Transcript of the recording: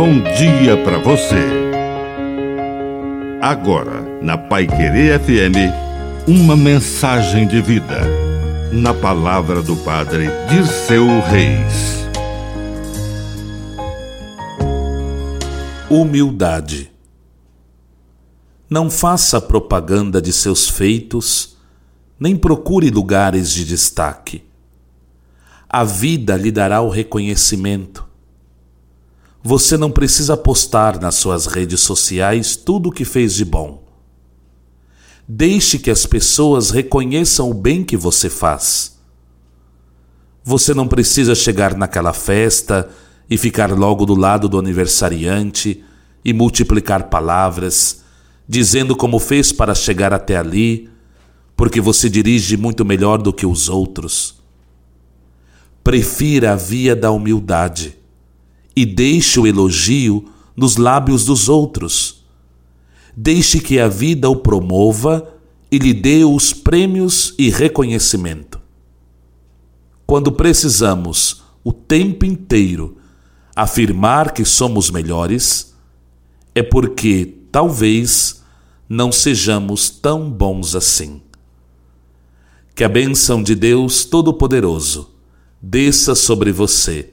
bom dia para você. Agora, na Pai Querer FM, uma mensagem de vida. Na palavra do Padre de seu Reis. Humildade. Não faça propaganda de seus feitos, nem procure lugares de destaque. A vida lhe dará o reconhecimento você não precisa postar nas suas redes sociais tudo o que fez de bom. Deixe que as pessoas reconheçam o bem que você faz. Você não precisa chegar naquela festa e ficar logo do lado do aniversariante e multiplicar palavras, dizendo como fez para chegar até ali, porque você dirige muito melhor do que os outros. Prefira a via da humildade e deixe o elogio nos lábios dos outros. Deixe que a vida o promova e lhe dê os prêmios e reconhecimento. Quando precisamos o tempo inteiro afirmar que somos melhores, é porque talvez não sejamos tão bons assim. Que a bênção de Deus Todo-Poderoso desça sobre você